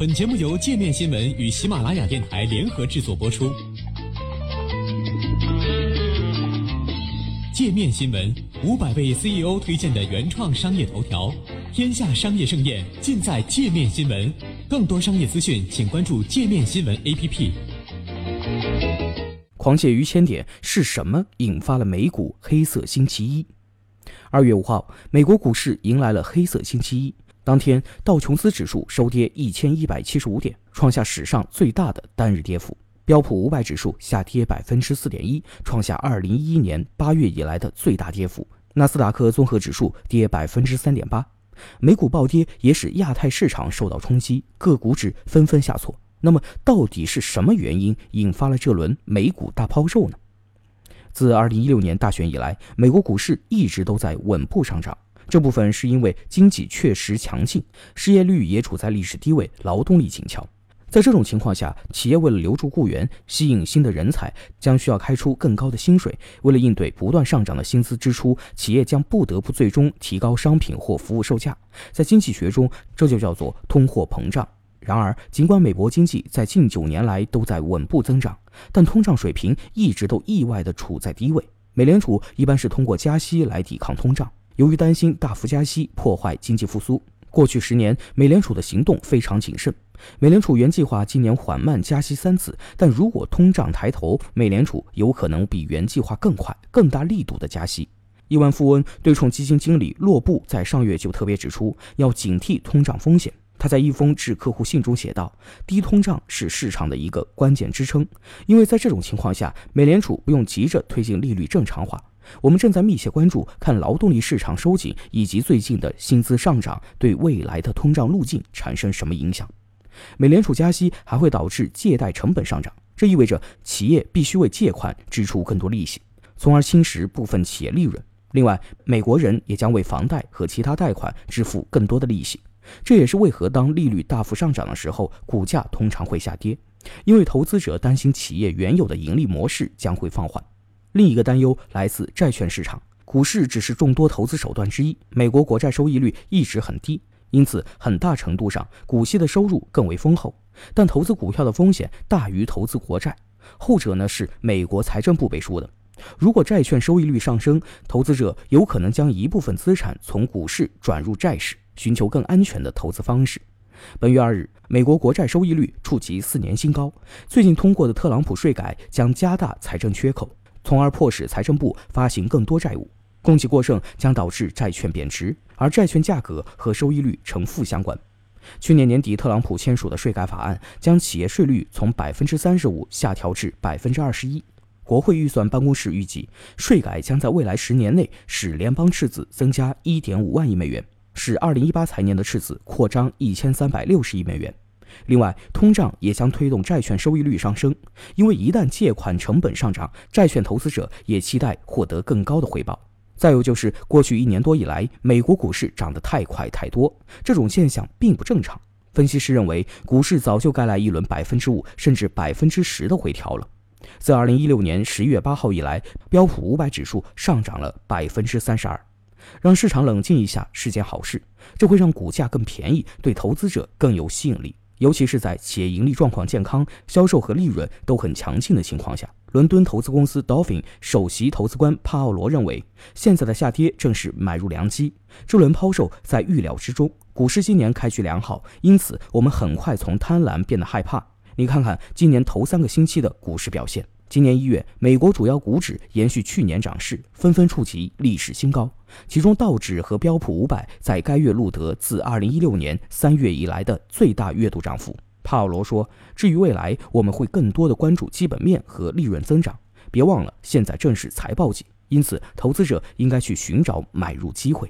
本节目由界面新闻与喜马拉雅电台联合制作播出。界面新闻五百位 CEO 推荐的原创商业头条，天下商业盛宴尽在界面新闻。更多商业资讯，请关注界面新闻 APP。狂泻于千点是什么引发了美股黑色星期一？二月五号，美国股市迎来了黑色星期一。当天，道琼斯指数收跌一千一百七十五点，创下史上最大的单日跌幅。标普五百指数下跌百分之四点一，创下二零一一年八月以来的最大跌幅。纳斯达克综合指数跌百分之三点八。美股暴跌也使亚太市场受到冲击，各股指纷纷下挫。那么，到底是什么原因引发了这轮美股大抛售呢？自二零一六年大选以来，美国股市一直都在稳步上涨。这部分是因为经济确实强劲，失业率也处在历史低位，劳动力紧俏。在这种情况下，企业为了留住雇员、吸引新的人才，将需要开出更高的薪水。为了应对不断上涨的薪资支出，企业将不得不最终提高商品或服务售价。在经济学中，这就叫做通货膨胀。然而，尽管美国经济在近九年来都在稳步增长，但通胀水平一直都意外地处在低位。美联储一般是通过加息来抵抗通胀。由于担心大幅加息破坏经济复苏，过去十年美联储的行动非常谨慎。美联储原计划今年缓慢加息三次，但如果通胀抬头，美联储有可能比原计划更快、更大力度的加息。亿万富翁对冲基金经理洛布在上月就特别指出，要警惕通胀风险。他在一封致客户信中写道：“低通胀是市场的一个关键支撑，因为在这种情况下，美联储不用急着推进利率正常化。我们正在密切关注看劳动力市场收紧以及最近的薪资上涨对未来的通胀路径产生什么影响。”美联储加息还会导致借贷成本上涨，这意味着企业必须为借款支出更多利息，从而侵蚀部分企业利润。另外，美国人也将为房贷和其他贷款支付更多的利息。这也是为何当利率大幅上涨的时候，股价通常会下跌，因为投资者担心企业原有的盈利模式将会放缓。另一个担忧来自债券市场，股市只是众多投资手段之一，美国国债收益率一直很低。因此，很大程度上，股息的收入更为丰厚，但投资股票的风险大于投资国债。后者呢是美国财政部背书的。如果债券收益率上升，投资者有可能将一部分资产从股市转入债市，寻求更安全的投资方式。本月二日，美国国债收益率触及四年新高。最近通过的特朗普税改将加大财政缺口，从而迫使财政部发行更多债务。供给过剩将导致债券贬值，而债券价格和收益率呈负相关。去年年底，特朗普签署的税改法案将企业税率从百分之三十五下调至百分之二十一。国会预算办公室预计，税改将在未来十年内使联邦赤字增加一点五万亿美元，使二零一八财年的赤字扩张一千三百六十亿美元。另外，通胀也将推动债券收益率上升，因为一旦借款成本上涨，债券投资者也期待获得更高的回报。再有就是过去一年多以来，美国股市涨得太快太多，这种现象并不正常。分析师认为，股市早就该来一轮百分之五甚至百分之十的回调了。自二零一六年十一月八号以来，标普五百指数上涨了百分之三十二。让市场冷静一下是件好事，这会让股价更便宜，对投资者更有吸引力。尤其是在企业盈利状况健康、销售和利润都很强劲的情况下，伦敦投资公司 Dolphin 首席投资官帕奥罗认为，现在的下跌正是买入良机。这轮抛售在预料之中。股市今年开局良好，因此我们很快从贪婪变得害怕。你看看今年头三个星期的股市表现。今年一月，美国主要股指延续去年涨势，纷纷触及历史新高。其中，道指和标普五百在该月录得自二零一六年三月以来的最大月度涨幅。帕奥罗说：“至于未来，我们会更多的关注基本面和利润增长。别忘了，现在正是财报季，因此投资者应该去寻找买入机会。”